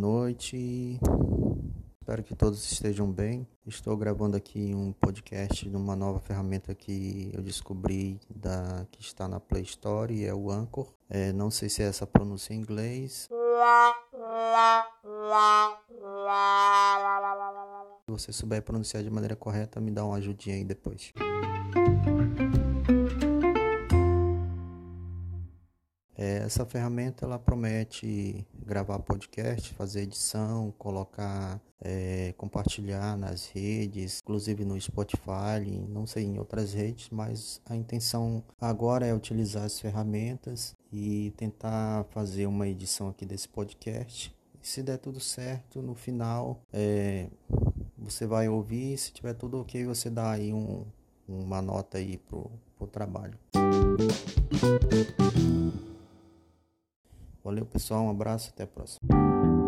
noite. Espero que todos estejam bem. Estou gravando aqui um podcast de uma nova ferramenta que eu descobri da, que está na Play Store e é o Anchor. É, não sei se é essa pronúncia em inglês. Se você souber pronunciar de maneira correta, me dá uma ajudinha aí depois. Essa ferramenta ela promete gravar podcast, fazer edição, colocar, é, compartilhar nas redes, inclusive no Spotify, não sei em outras redes, mas a intenção agora é utilizar as ferramentas e tentar fazer uma edição aqui desse podcast. Se der tudo certo, no final é, você vai ouvir, se tiver tudo ok, você dá aí um, uma nota aí pro, pro trabalho. Valeu, pessoal. Um abraço. Até a próxima.